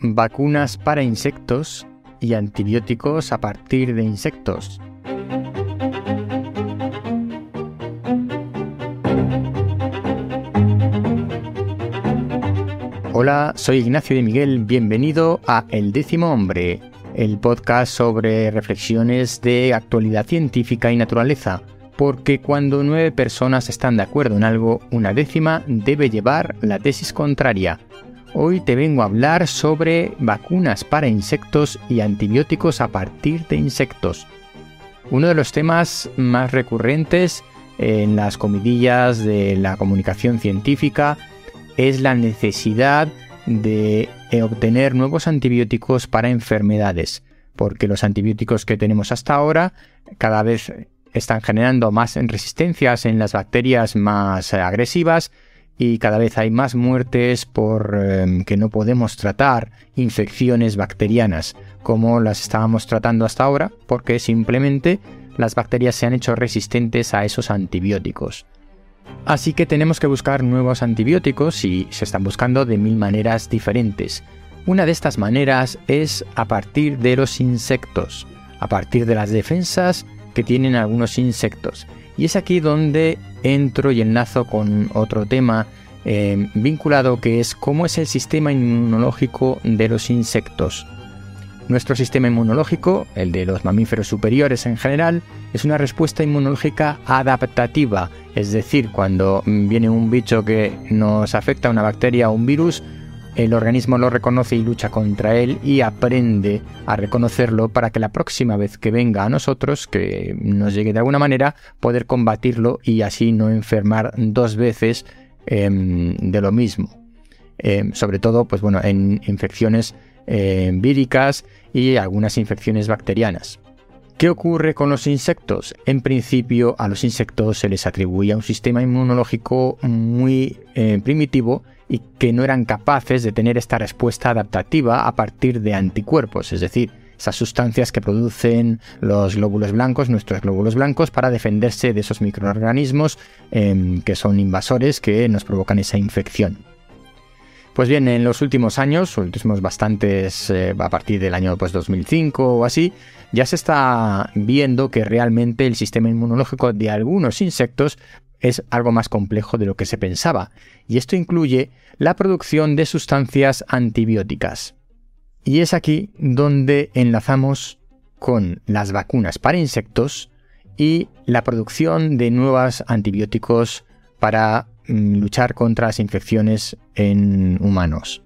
vacunas para insectos y antibióticos a partir de insectos. Hola, soy Ignacio de Miguel, bienvenido a El décimo hombre, el podcast sobre reflexiones de actualidad científica y naturaleza, porque cuando nueve personas están de acuerdo en algo, una décima debe llevar la tesis contraria. Hoy te vengo a hablar sobre vacunas para insectos y antibióticos a partir de insectos. Uno de los temas más recurrentes en las comidillas de la comunicación científica es la necesidad de eh, obtener nuevos antibióticos para enfermedades, porque los antibióticos que tenemos hasta ahora cada vez están generando más resistencias en las bacterias más agresivas y cada vez hay más muertes por em, que no podemos tratar infecciones bacterianas como las estábamos tratando hasta ahora porque simplemente las bacterias se han hecho resistentes a esos antibióticos. Así que tenemos que buscar nuevos antibióticos y se están buscando de mil maneras diferentes. Una de estas maneras es a partir de los insectos, a partir de las defensas que tienen algunos insectos. Y es aquí donde entro y enlazo con otro tema eh, vinculado que es cómo es el sistema inmunológico de los insectos. Nuestro sistema inmunológico, el de los mamíferos superiores en general, es una respuesta inmunológica adaptativa, es decir, cuando viene un bicho que nos afecta, una bacteria o un virus, el organismo lo reconoce y lucha contra él y aprende a reconocerlo para que la próxima vez que venga a nosotros, que nos llegue de alguna manera, poder combatirlo y así no enfermar dos veces em, de lo mismo. Em, sobre todo, pues bueno, en infecciones em, víricas y algunas infecciones bacterianas. ¿Qué ocurre con los insectos? En principio a los insectos se les atribuía un sistema inmunológico muy primitivo y que no eran capaces de tener esta respuesta adaptativa a partir de anticuerpos, es decir, esas sustancias que producen los glóbulos blancos, nuestros glóbulos blancos, para defenderse de esos microorganismos em, que son invasores que nos provocan esa infección. Pues bien, en los últimos años, últimos bastantes, eh, a partir del año pues, 2005 o así, ya se está viendo que realmente el sistema inmunológico de algunos insectos es algo más complejo de lo que se pensaba, y esto incluye la producción de sustancias antibióticas. Y es aquí donde enlazamos con las vacunas para insectos y la producción de nuevos antibióticos para mm, luchar contra las infecciones en humanos.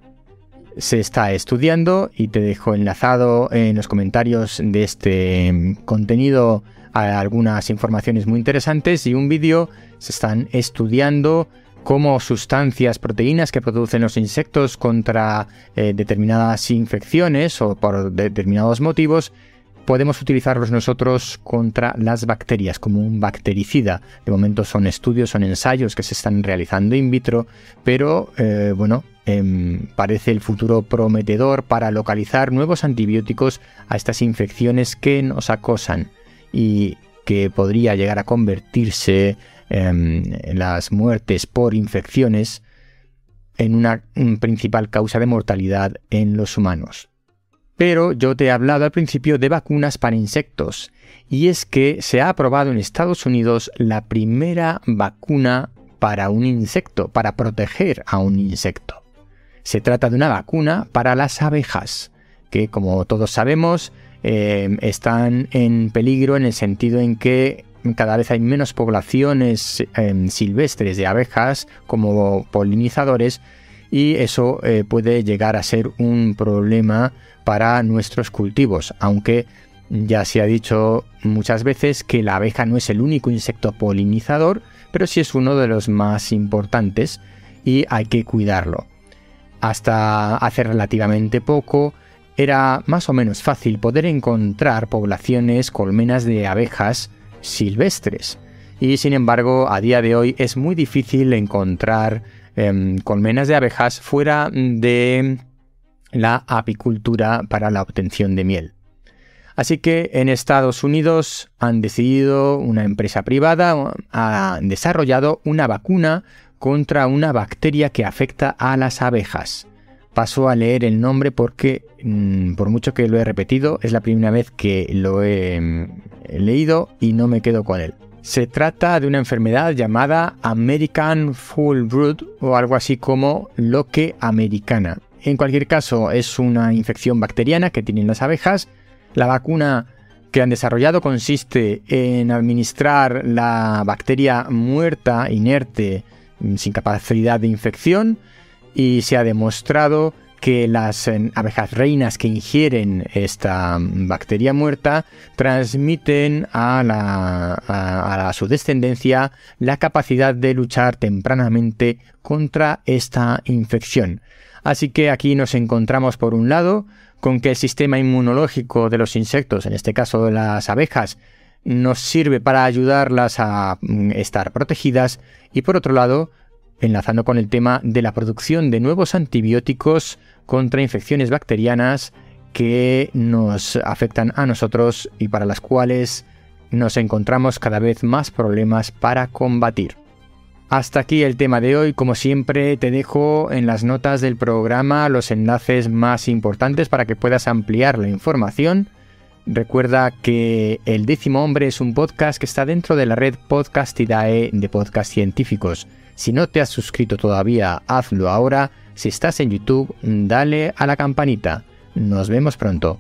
Se está estudiando y te dejo enlazado en los comentarios de este mm, contenido algunas informaciones muy interesantes y un vídeo se están estudiando cómo sustancias, proteínas que producen los insectos contra eh, determinadas infecciones o por determinados motivos, podemos utilizarlos nosotros contra las bacterias como un bactericida. De momento son estudios, son ensayos que se están realizando in vitro, pero eh, bueno, em, parece el futuro prometedor para localizar nuevos antibióticos a estas infecciones que nos acosan y que podría llegar a convertirse em, en las muertes por infecciones en una principal causa de mortalidad en los humanos. Pero yo te he hablado al principio de vacunas para insectos, y es que se ha aprobado en Estados Unidos la primera vacuna para un insecto, para proteger a un insecto. Se trata de una vacuna para las abejas, que como todos sabemos eh, están en peligro en el sentido en que cada vez hay menos poblaciones em, silvestres de abejas como polinizadores y eso eh, puede llegar a ser un problema para nuestros cultivos, aunque ya se ha dicho muchas veces que la abeja no es el único insecto polinizador, pero sí es uno de los más importantes y hay que cuidarlo. Hasta hace relativamente poco era más o menos fácil poder encontrar poblaciones colmenas de abejas silvestres. Y sin embargo, a día de hoy es muy difícil encontrar em, colmenas de abejas fuera de la apicultura para la obtención de miel. Así que en Estados Unidos han decidido, una empresa privada ha desarrollado una vacuna contra una bacteria que afecta a las abejas. Paso a leer el nombre porque, mm, por mucho que lo he repetido, es la primera vez que lo he, mm, leído y no me quedo con él. Se trata de una enfermedad llamada American Full Brood o algo así como loque americana. En cualquier caso, es una infección bacteriana que tienen las abejas. La vacuna que han desarrollado consiste en administrar la bacteria muerta, inerte, sin capacidad de infección, y se ha demostrado que las eh, abejas reinas que ingieren esta bacteria muerta transmiten a, su descendencia la capacidad de luchar tempranamente contra esta infección. Así que aquí nos encontramos por un lado con que el sistema inmunológico de los insectos, en este caso de las abejas, nos sirve para ayudarlas a mm, estar protegidas y por otro lado enlazando con el tema de la producción de nuevos antibióticos contra infecciones bacterianas que nos afectan a nosotros y para las cuales nos encontramos cada vez más problemas para combatir. Hasta aquí el tema de hoy, como siempre te dejo en las notas del programa los enlaces más importantes para que puedas ampliar la información. Recuerda que El décimo hombre es un podcast que está dentro de la red Podcastidae de podcast científicos. Si no te has suscrito todavía, hazlo ahora. Si estás en YouTube, dale a la campanita. Nos vemos pronto.